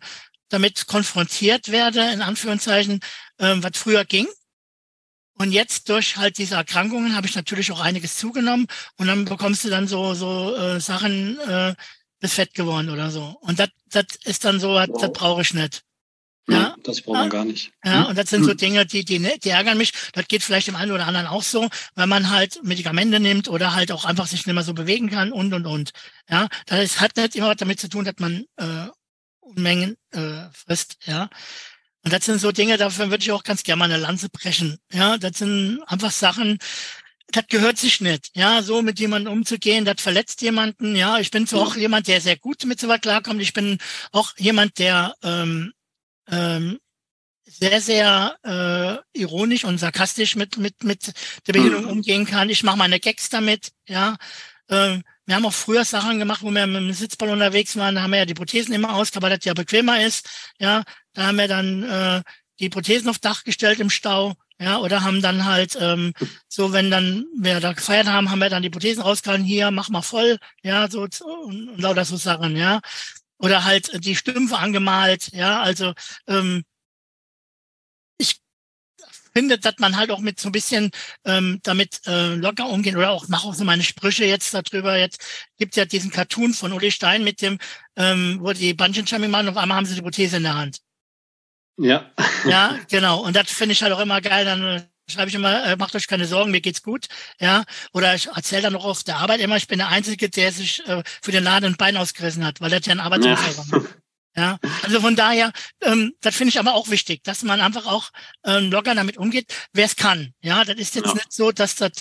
[SPEAKER 3] damit konfrontiert werde, in Anführungszeichen, ähm, was früher ging. Und jetzt durch halt diese Erkrankungen habe ich natürlich auch einiges zugenommen und dann bekommst du dann so so äh, Sachen, äh, bist fett geworden oder so. Und das das ist dann so, wow. das brauche ich nicht.
[SPEAKER 1] Ja, das braucht man gar nicht.
[SPEAKER 3] Ja, hm? und das sind so. Dinge, die, die, die ärgern mich. Das geht vielleicht dem einen oder anderen auch so, wenn man halt Medikamente nimmt oder halt auch einfach sich nicht mehr so bewegen kann und, und, und. Ja, das hat nicht immer damit zu tun, dass man äh, Unmengen äh, frisst, ja. Und das sind so Dinge, dafür würde ich auch ganz gerne mal eine Lanze brechen. Ja, das sind einfach Sachen, das gehört sich nicht. Ja, so mit jemandem umzugehen, das verletzt jemanden. Ja, ich bin zwar auch jemand, der sehr gut mit sowas klarkommt. Ich bin auch jemand, der ähm, ähm, sehr, sehr äh, ironisch und sarkastisch mit, mit, mit der Behinderung mhm. umgehen kann. Ich mache meine Gags damit, ja. Ähm, wir haben auch früher Sachen gemacht, wo wir mit dem Sitzball unterwegs waren, da haben wir ja die Prothesen immer ausgebaut, weil das ja bequemer ist. Ja, da haben wir dann äh, die Prothesen auf Dach gestellt im Stau, ja, oder haben dann halt ähm, so, wenn dann wir da gefeiert haben, haben wir dann die Prothesen rausgehalten, hier, mach mal voll, ja, so und, und lauter so Sachen, ja oder halt die Stümpfe angemalt. Ja, also ähm, ich finde, dass man halt auch mit so ein bisschen ähm, damit äh, locker umgehen oder auch mache auch so meine Sprüche jetzt darüber. Jetzt gibt ja diesen Cartoon von Uli Stein mit dem, ähm, wo die Bungee-Jumping machen, auf einmal haben sie die Prothese in der Hand.
[SPEAKER 1] Ja.
[SPEAKER 3] Ja, genau. Und das finde ich halt auch immer geil. Dann äh, schreibe ich immer, äh, macht euch keine Sorgen, mir geht's gut. Ja, oder ich erzähle dann noch auf der Arbeit immer, ich bin der Einzige, der sich äh, für den Laden ein Bein ausgerissen hat, weil das ja ein Arbeitsunfall ja. war. Ja, also von daher, ähm, das finde ich aber auch wichtig, dass man einfach auch ähm, locker damit umgeht, wer es kann. Ja, das ist jetzt ja. nicht so, dass das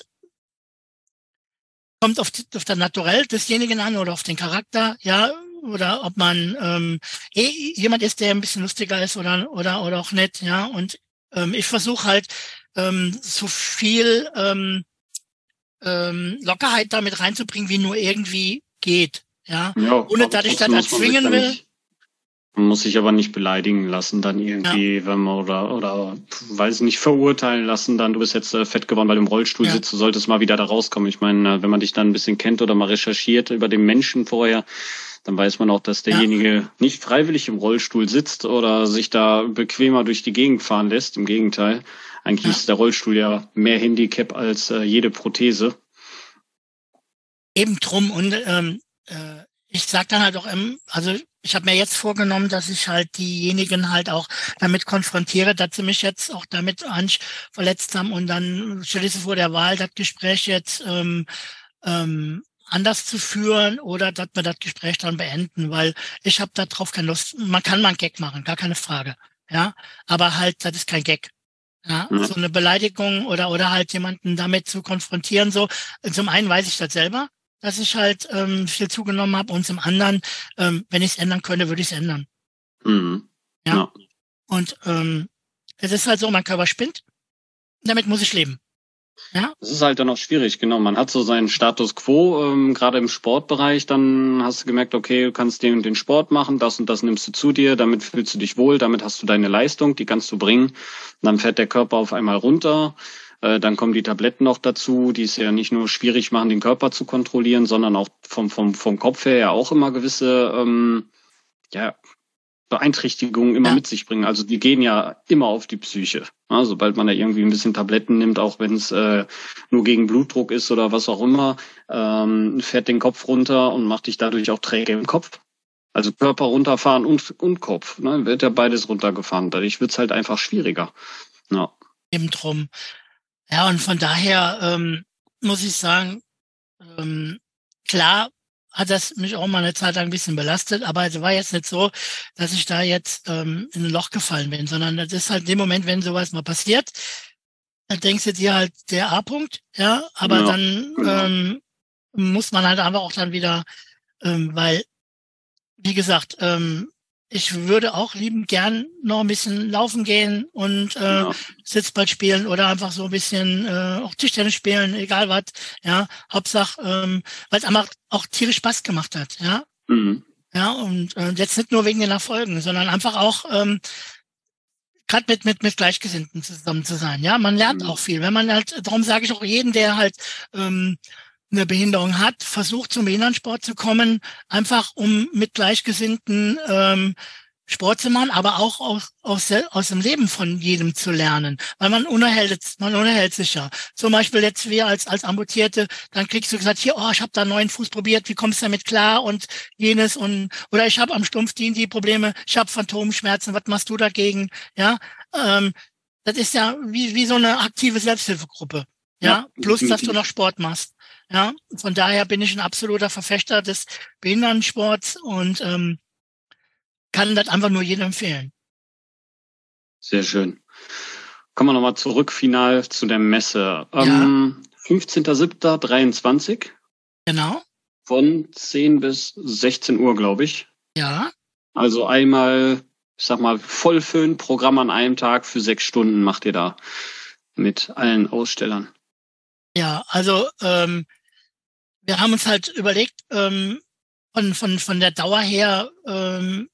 [SPEAKER 3] kommt auf, auf das Naturell desjenigen an oder auf den Charakter, ja, oder ob man ähm, eh jemand ist, der ein bisschen lustiger ist oder oder oder auch nett, ja. Und ähm, ich versuche halt ähm, so viel ähm, ähm, Lockerheit damit reinzubringen, wie nur irgendwie geht. Ja, ja ohne dass ich das erzwingen will.
[SPEAKER 1] Man muss sich aber nicht beleidigen lassen, dann irgendwie, ja. wenn man oder oder weiß nicht verurteilen lassen, dann du bist jetzt äh, fett geworden, weil du im Rollstuhl ja. sitzt, du solltest mal wieder da rauskommen. Ich meine, äh, wenn man dich dann ein bisschen kennt oder mal recherchiert über den Menschen vorher, dann weiß man auch, dass derjenige ja. nicht freiwillig im Rollstuhl sitzt oder sich da bequemer durch die Gegend fahren lässt. Im Gegenteil, eigentlich ist der Rollstuhl ja mehr Handicap als äh, jede Prothese.
[SPEAKER 3] Eben drum und ähm, äh, ich sag dann halt auch, ähm, also ich habe mir jetzt vorgenommen, dass ich halt diejenigen halt auch damit konfrontiere, dass sie mich jetzt auch damit verletzt haben und dann stelle ich vor der Wahl das Gespräch jetzt ähm, ähm, anders zu führen oder dass wir das Gespräch dann beenden, weil ich habe da drauf keine Lust. Man kann mal einen Gag machen, gar keine Frage. Ja, aber halt, das ist kein Gag. Ja, mhm. so eine Beleidigung oder oder halt jemanden damit zu konfrontieren. So, zum einen weiß ich das selber, dass ich halt ähm, viel zugenommen habe und zum anderen, ähm, wenn ich es ändern könnte, würde ich es ändern. Mhm. Ja? ja. Und ähm, es ist halt so, mein Körper spinnt. Damit muss ich leben.
[SPEAKER 1] Ja. Das ist halt dann auch schwierig, genau. Man hat so seinen Status quo, ähm, gerade im Sportbereich, dann hast du gemerkt, okay, du kannst den und den Sport machen, das und das nimmst du zu dir, damit fühlst du dich wohl, damit hast du deine Leistung, die kannst du bringen. Und dann fährt der Körper auf einmal runter. Äh, dann kommen die Tabletten noch dazu, die es ja nicht nur schwierig machen, den Körper zu kontrollieren, sondern auch vom, vom, vom Kopf her ja auch immer gewisse ähm, ja, Beeinträchtigungen immer ja. mit sich bringen. Also die gehen ja immer auf die Psyche. Ja, sobald man da irgendwie ein bisschen Tabletten nimmt, auch wenn es äh, nur gegen Blutdruck ist oder was auch immer, ähm, fährt den Kopf runter und macht dich dadurch auch träge im Kopf. Also Körper runterfahren und, und Kopf. Ne? Wird ja beides runtergefahren. Dadurch wird's halt einfach schwieriger. Ja.
[SPEAKER 3] Eben drum. Ja, und von daher ähm, muss ich sagen, ähm, klar hat das mich auch mal eine Zeit lang ein bisschen belastet, aber es war jetzt nicht so, dass ich da jetzt ähm, in ein Loch gefallen bin, sondern das ist halt in dem Moment, wenn sowas mal passiert, dann denkst du dir halt der A-Punkt, ja, aber ja, dann genau. ähm, muss man halt aber auch dann wieder, ähm, weil, wie gesagt, ähm, ich würde auch liebend gern noch ein bisschen laufen gehen und äh, ja. Sitzball spielen oder einfach so ein bisschen äh, auch Tischtennis spielen, egal was. Ja, Hauptsache, ähm, weil es einfach auch tierisch Spaß gemacht hat. Ja, mhm. ja und äh, jetzt nicht nur wegen den Erfolgen, sondern einfach auch ähm, gerade mit mit mit Gleichgesinnten zusammen zu sein. Ja, man lernt mhm. auch viel. Wenn man halt, darum sage ich auch jeden, der halt ähm, eine Behinderung hat, versucht zum Behindertensport zu kommen, einfach um mit Gleichgesinnten ähm, Sport zu machen, aber auch aus, aus, aus dem Leben von jedem zu lernen, weil man unerhält, man unerhält sich ja. Zum Beispiel jetzt wir als als Amputierte, dann kriegst du gesagt, hier, oh, ich habe da einen neuen Fuß probiert, wie kommst du damit klar und jenes und oder ich habe am Stumpf die, die Probleme, ich habe Phantomschmerzen, was machst du dagegen? Ja, ähm, das ist ja wie wie so eine aktive Selbsthilfegruppe. Ja, ja plus dass du noch Sport machst. Ja, von daher bin ich ein absoluter Verfechter des Behindertensports und ähm, kann das einfach nur jedem empfehlen.
[SPEAKER 1] Sehr schön. Kommen wir nochmal zurück final zu der Messe. Ähm, ja. 15.07.23.
[SPEAKER 3] Genau.
[SPEAKER 1] Von 10 bis 16 Uhr, glaube ich.
[SPEAKER 3] Ja.
[SPEAKER 1] Also einmal, ich sag mal, vollfüllen Programm an einem Tag für sechs Stunden macht ihr da mit allen Ausstellern.
[SPEAKER 3] Ja, also ähm, wir haben uns halt überlegt, ähm, von, von, von der Dauer her ähm,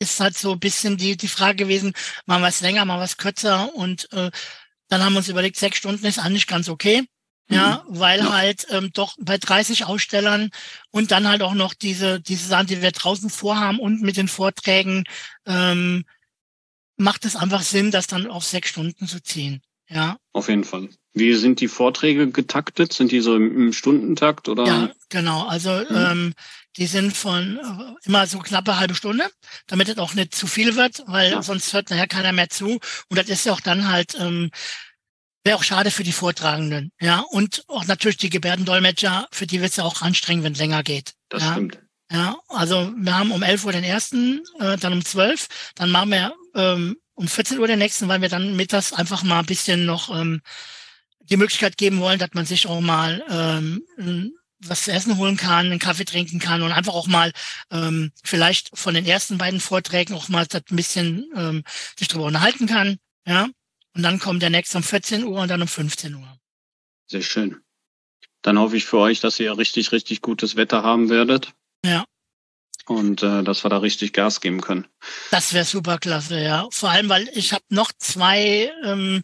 [SPEAKER 3] ist halt so ein bisschen die, die Frage gewesen, mal was länger, mal was kürzer und äh, dann haben wir uns überlegt, sechs Stunden ist eigentlich ganz okay. Ja, mhm. weil ja. halt ähm, doch bei 30 Ausstellern und dann halt auch noch diese, diese Sachen, die wir draußen vorhaben und mit den Vorträgen, ähm, macht es einfach Sinn, das dann auf sechs Stunden zu ziehen. Ja.
[SPEAKER 1] Auf jeden Fall. Wie sind die Vorträge getaktet? Sind die so im, im Stundentakt oder?
[SPEAKER 3] Ja, genau. Also mhm. ähm, die sind von äh, immer so knappe halbe Stunde, damit es auch nicht zu viel wird, weil ja. sonst hört nachher keiner mehr zu. Und das ist ja auch dann halt ähm, wäre auch schade für die Vortragenden. Ja, und auch natürlich die Gebärdendolmetscher, für die wird es ja auch anstrengend, wenn es länger geht.
[SPEAKER 1] Das
[SPEAKER 3] ja?
[SPEAKER 1] stimmt.
[SPEAKER 3] Ja, also wir haben um 11 Uhr den ersten, äh, dann um 12, dann machen wir ähm, um 14 Uhr den nächsten, weil wir dann mittags einfach mal ein bisschen noch ähm, die Möglichkeit geben wollen, dass man sich auch mal ähm, was zu essen holen kann, einen Kaffee trinken kann und einfach auch mal ähm, vielleicht von den ersten beiden Vorträgen auch mal ein bisschen ähm, sich darüber unterhalten kann. Ja. Und dann kommt der nächste um 14 Uhr und dann um 15 Uhr.
[SPEAKER 1] Sehr schön. Dann hoffe ich für euch, dass ihr richtig, richtig gutes Wetter haben werdet.
[SPEAKER 3] Ja.
[SPEAKER 1] und äh, dass wir da richtig Gas geben können.
[SPEAKER 3] Das wäre super klasse, ja. Vor allem, weil ich habe noch zwei ähm,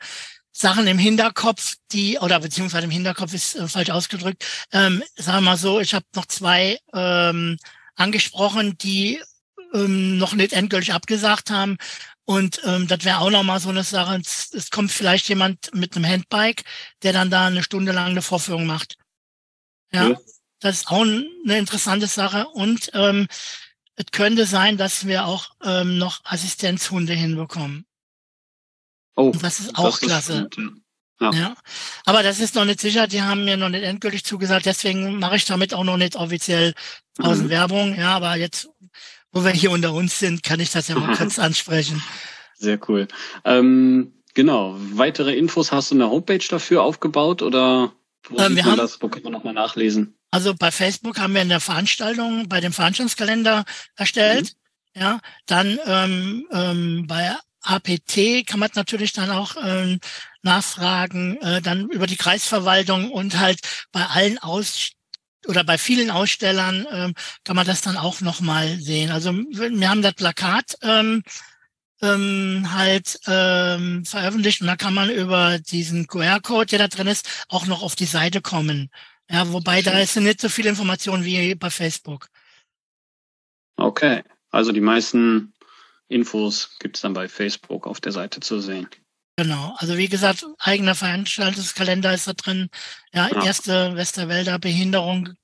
[SPEAKER 3] Sachen im Hinterkopf, die, oder beziehungsweise im Hinterkopf ist äh, falsch ausgedrückt, ähm, sagen wir mal so, ich habe noch zwei ähm, angesprochen, die ähm, noch nicht endgültig abgesagt haben. Und ähm, das wäre auch noch mal so eine Sache. Es, es kommt vielleicht jemand mit einem Handbike, der dann da eine Stunde lang eine Vorführung macht. Ja, ja. das ist auch eine interessante Sache. Und ähm, es könnte sein, dass wir auch ähm, noch Assistenzhunde hinbekommen. Oh, Und das ist auch das klasse. Ist ja. ja. Aber das ist noch nicht sicher. Die haben mir noch nicht endgültig zugesagt. Deswegen mache ich damit auch noch nicht offiziell Außenwerbung. Mhm. Ja, aber jetzt wo wir hier unter uns sind, kann ich das ja mal [laughs] kurz ansprechen.
[SPEAKER 1] Sehr cool. Ähm, genau. Weitere Infos hast du eine Homepage dafür aufgebaut oder wo ähm, man haben, das? Wo kann man nochmal nachlesen?
[SPEAKER 3] Also bei Facebook haben wir eine Veranstaltung bei dem Veranstaltungskalender erstellt. Mhm. Ja, dann ähm, ähm, bei APT kann man natürlich dann auch ähm, nachfragen, äh, dann über die Kreisverwaltung und halt bei allen Aus oder bei vielen Ausstellern ähm, kann man das dann auch nochmal sehen. Also wir haben das Plakat ähm, ähm, halt ähm, veröffentlicht und da kann man über diesen QR-Code, der da drin ist, auch noch auf die Seite kommen. Ja, wobei da ist nicht so viel Information wie bei Facebook.
[SPEAKER 1] Okay, also die meisten Infos gibt's dann bei Facebook auf der Seite zu sehen.
[SPEAKER 3] Genau, also wie gesagt, eigener Veranstaltungskalender ist da drin. Ja, ja. erste Westerwälder Behinderung,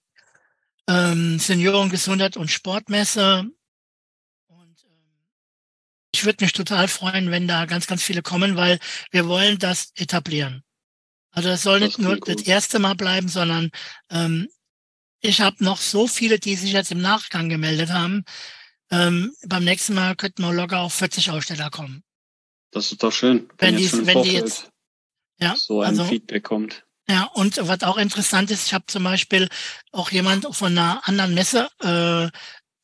[SPEAKER 3] ähm, Seniorengesundheit und Sportmesse. Und ähm, ich würde mich total freuen, wenn da ganz, ganz viele kommen, weil wir wollen das etablieren. Also es soll das nicht nur gut. das erste Mal bleiben, sondern ähm, ich habe noch so viele, die sich jetzt im Nachgang gemeldet haben. Ähm, beim nächsten Mal könnten wir locker auf 40 Aussteller kommen.
[SPEAKER 1] Das ist doch schön.
[SPEAKER 3] Wenn, wenn die, wenn die jetzt
[SPEAKER 1] ja, so ein also, Feedback kommt.
[SPEAKER 3] Ja, und was auch interessant ist, ich habe zum Beispiel auch jemand von einer anderen Messe äh,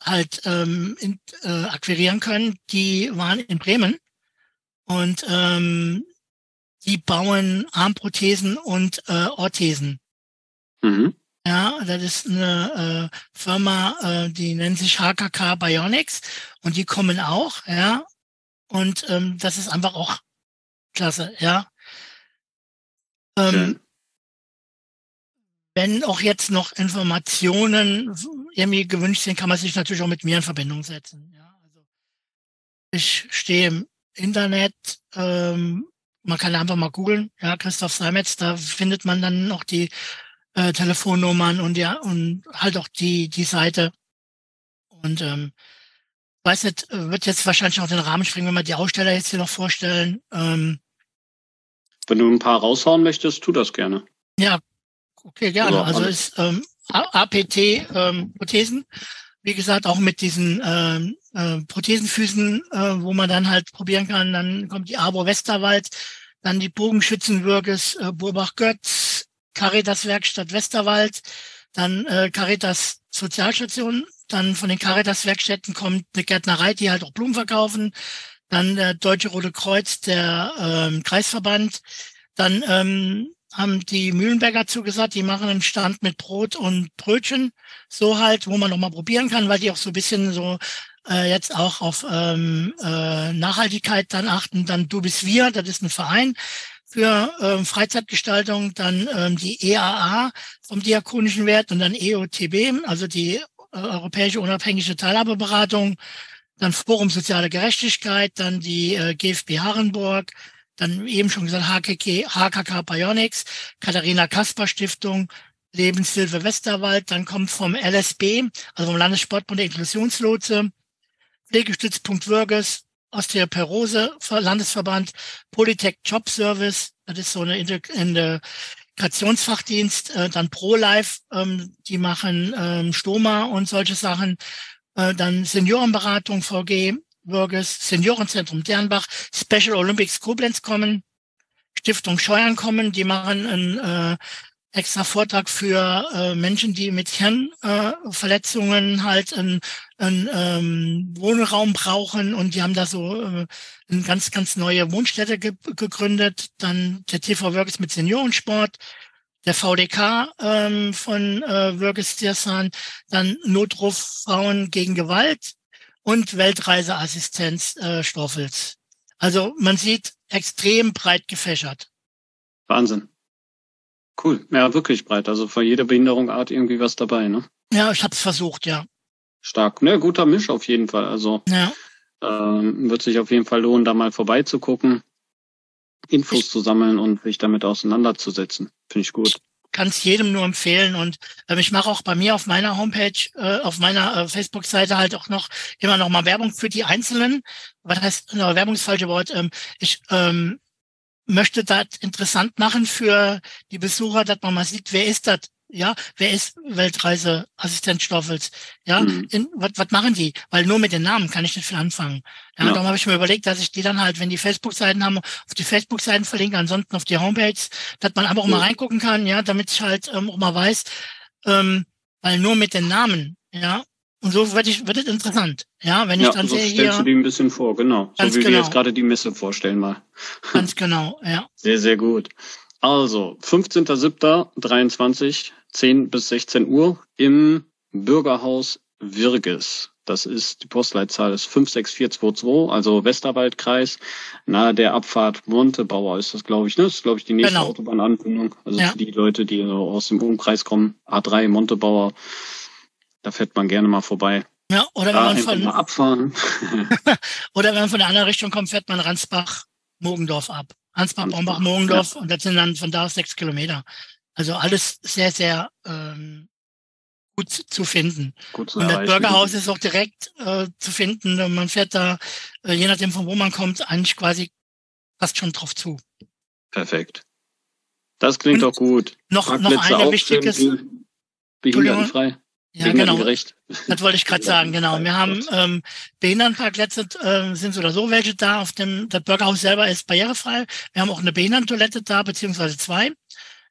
[SPEAKER 3] halt ähm, in, äh, akquirieren können, die waren in Bremen und ähm, die bauen Armprothesen und äh, Orthesen. Mhm. Ja, das ist eine äh, Firma, äh, die nennt sich HKK Bionics und die kommen auch, ja, und ähm, das ist einfach auch klasse, ja. Ähm, wenn auch jetzt noch Informationen irgendwie gewünscht sind, kann man sich natürlich auch mit mir in Verbindung setzen. Ja, also ich stehe im Internet, ähm, man kann einfach mal googeln, ja, Christoph Seimetz, da findet man dann noch die äh, Telefonnummern und ja, und halt auch die, die Seite. Und ähm, weiß nicht, wird jetzt wahrscheinlich auch den Rahmen springen, wenn wir die Aussteller jetzt hier noch vorstellen. Ähm,
[SPEAKER 1] wenn du ein paar raushauen möchtest, tu das gerne.
[SPEAKER 3] Ja, okay, gerne. Also ist ähm, APT ähm, Prothesen, wie gesagt, auch mit diesen ähm, äh, Prothesenfüßen, äh, wo man dann halt probieren kann. Dann kommt die Abo Westerwald, dann die Bogenschützenwürges äh, Burbach-Götz, Caritas Werkstatt Westerwald, dann äh, Caritas Sozialstation dann von den Caritas-Werkstätten kommt eine Gärtnerei, die halt auch Blumen verkaufen. Dann der Deutsche Rote Kreuz, der ähm, Kreisverband. Dann ähm, haben die Mühlenberger zugesagt, die machen einen Stand mit Brot und Brötchen, so halt, wo man noch mal probieren kann, weil die auch so ein bisschen so äh, jetzt auch auf ähm, äh, Nachhaltigkeit dann achten. Dann Du bist wir, das ist ein Verein für ähm, Freizeitgestaltung, dann ähm, die EAA vom Diakonischen Wert und dann EOTB, also die äh, Europäische Unabhängige Teilhabeberatung, dann Forum Soziale Gerechtigkeit, dann die äh, GFB Harrenburg, dann eben schon gesagt HKK, HKK Bionics, Katharina Kasper Stiftung, Lebenshilfe Westerwald, dann kommt vom LSB, also vom Landessportbund der Inklusionslotse, Pflegestützpunkt Würges, Osteoporose Landesverband, Polytech Job Service, das ist so eine, Integrationsfachdienst, äh, dann ProLife, ähm, die machen ähm, Stoma und solche Sachen, äh, dann Seniorenberatung VG, Würges, Seniorenzentrum Dernbach, Special Olympics Koblenz kommen, Stiftung Scheuern kommen, die machen einen äh, extra Vortrag für äh, Menschen, die mit Hirnverletzungen äh, halt einen, einen ähm, Wohnraum brauchen und die haben da so äh, eine ganz, ganz neue Wohnstätte ge gegründet. Dann der TV Works mit Seniorensport, der VDK ähm, von äh, Würgestirsan, dann Notruf Frauen gegen Gewalt und Weltreiseassistenz äh, Stoffels. Also man sieht extrem breit gefächert.
[SPEAKER 1] Wahnsinn. Cool. Ja, wirklich breit. Also von jeder Behinderungsart irgendwie was dabei, ne?
[SPEAKER 3] Ja, ich habe es versucht, ja.
[SPEAKER 1] Stark. Ne, guter Misch auf jeden Fall. Also
[SPEAKER 3] ja.
[SPEAKER 1] ähm, wird sich auf jeden Fall lohnen, da mal vorbeizugucken, Infos ich, zu sammeln und sich damit auseinanderzusetzen. Finde ich gut.
[SPEAKER 3] Kann es jedem nur empfehlen und ähm, ich mache auch bei mir auf meiner Homepage, äh, auf meiner äh, Facebook-Seite halt auch noch immer noch mal Werbung für die Einzelnen. Was heißt, no, Werbung ist falsche Wort. Ähm, ich ähm, möchte das interessant machen für die Besucher, dass man mal sieht, wer ist das? Ja, wer ist Weltreiseassistent Stoffels? Ja, mhm. was, machen die? Weil nur mit den Namen kann ich nicht viel anfangen. Ja, ja. darum habe ich mir überlegt, dass ich die dann halt, wenn die Facebook-Seiten haben, auf die Facebook-Seiten verlinke, ansonsten auf die Homepage, dass man einfach auch mal reingucken kann, ja, damit ich halt ähm, auch mal weiß, ähm, weil nur mit den Namen, ja, und so wird, ich, wird es interessant. Ja, wenn ich ja, dann
[SPEAKER 1] so
[SPEAKER 3] sehe
[SPEAKER 1] stellst
[SPEAKER 3] hier.
[SPEAKER 1] du die ein bisschen vor, genau. So wie genau. wir jetzt gerade die Messe vorstellen mal. [laughs]
[SPEAKER 3] Ganz genau, ja.
[SPEAKER 1] Sehr, sehr gut. Also, 15.07.23, 10 bis 16 Uhr im Bürgerhaus Wirges. Das ist, die Postleitzahl ist 56422, also Westerwaldkreis, nahe der Abfahrt Montebauer ist das, glaube ich, ne? Das ist, glaube ich, die nächste genau. Autobahnanbindung. Also ja. für die Leute, die aus dem Umkreis kommen, A3 Montebauer, da fährt man gerne mal vorbei.
[SPEAKER 3] Ja, oder wenn man von
[SPEAKER 1] abfahren. [laughs] [laughs]
[SPEAKER 3] oder wenn man von der anderen Richtung kommt, fährt man Ransbach Mogendorf ab. Ransbach, Bombach, Mogendorf ja. und das sind dann von da aus sechs Kilometer. Also alles sehr, sehr ähm, gut zu finden. Gut zu und das Bürgerhaus ist auch direkt äh, zu finden. Man fährt da, äh, je nachdem von wo man kommt, eigentlich quasi fast schon drauf zu.
[SPEAKER 1] Perfekt. Das klingt und doch gut.
[SPEAKER 3] Noch, noch eine wichtiges.
[SPEAKER 1] Behindertenfrei.
[SPEAKER 3] Ja, genau. Das wollte ich gerade [laughs] sagen, genau. Wir haben ähm, Behindertenparkplätze, äh, sind so oder so welche da. Auf dem das Bürgerhaus selber ist barrierefrei. Wir haben auch eine Behindertentoilette da, beziehungsweise zwei.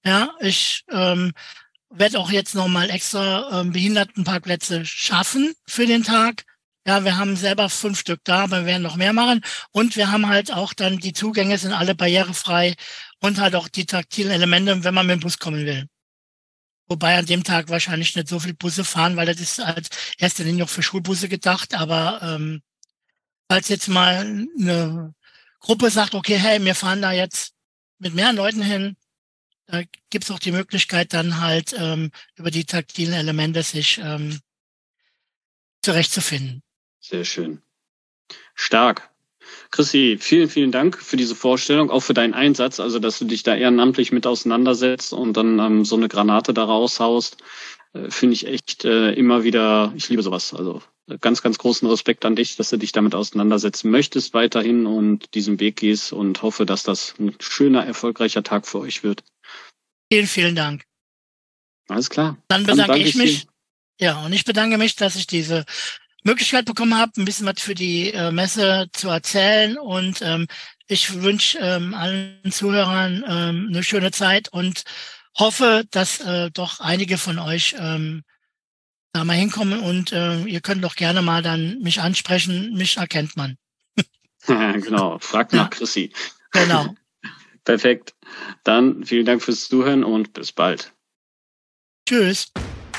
[SPEAKER 3] Ja, ich ähm, werde auch jetzt nochmal extra ähm, Behindertenparkplätze schaffen für den Tag. Ja, wir haben selber fünf Stück da, aber wir werden noch mehr machen. Und wir haben halt auch dann, die Zugänge sind alle barrierefrei und halt auch die taktilen Elemente, wenn man mit dem Bus kommen will. Wobei an dem Tag wahrscheinlich nicht so viel Busse fahren, weil das ist als erste Linie auch für Schulbusse gedacht. Aber ähm, falls jetzt mal eine Gruppe sagt, okay, hey, wir fahren da jetzt mit mehr Leuten hin, da gibt's auch die Möglichkeit, dann halt ähm, über die taktilen Elemente sich ähm, zurechtzufinden.
[SPEAKER 1] Sehr schön. Stark. Chrissy, vielen, vielen Dank für diese Vorstellung, auch für deinen Einsatz, also dass du dich da ehrenamtlich mit auseinandersetzt und dann ähm, so eine Granate da raushaust, äh, finde ich echt äh, immer wieder, ich liebe sowas. Also äh, ganz, ganz großen Respekt an dich, dass du dich damit auseinandersetzen möchtest weiterhin und diesen Weg gehst und hoffe, dass das ein schöner, erfolgreicher Tag für euch wird.
[SPEAKER 3] Vielen, vielen Dank.
[SPEAKER 1] Alles klar.
[SPEAKER 3] Dann bedanke, Dann ich mich. Dir. Ja, und ich bedanke mich, dass ich diese Möglichkeit bekommen habe, ein bisschen was für die äh, Messe zu erzählen. Und ähm, ich wünsche ähm, allen Zuhörern ähm, eine schöne Zeit und hoffe, dass äh, doch einige von euch ähm, da mal hinkommen und äh, ihr könnt doch gerne mal dann mich ansprechen. Mich erkennt man. [laughs]
[SPEAKER 1] genau, fragt nach. Chrissy.
[SPEAKER 3] Genau. [laughs]
[SPEAKER 1] Perfekt. Dann vielen Dank fürs Zuhören und bis bald.
[SPEAKER 3] Tschüss.